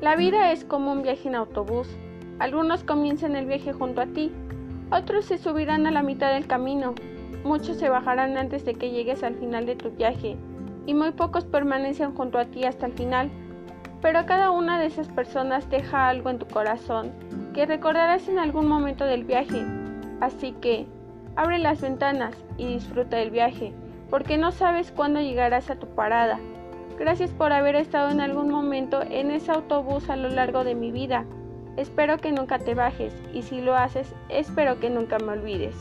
La vida es como un viaje en autobús. Algunos comienzan el viaje junto a ti, otros se subirán a la mitad del camino, muchos se bajarán antes de que llegues al final de tu viaje y muy pocos permanecen junto a ti hasta el final. Pero cada una de esas personas deja algo en tu corazón que recordarás en algún momento del viaje. Así que, abre las ventanas y disfruta del viaje, porque no sabes cuándo llegarás a tu parada. Gracias por haber estado en algún momento en ese autobús a lo largo de mi vida. Espero que nunca te bajes y si lo haces, espero que nunca me olvides.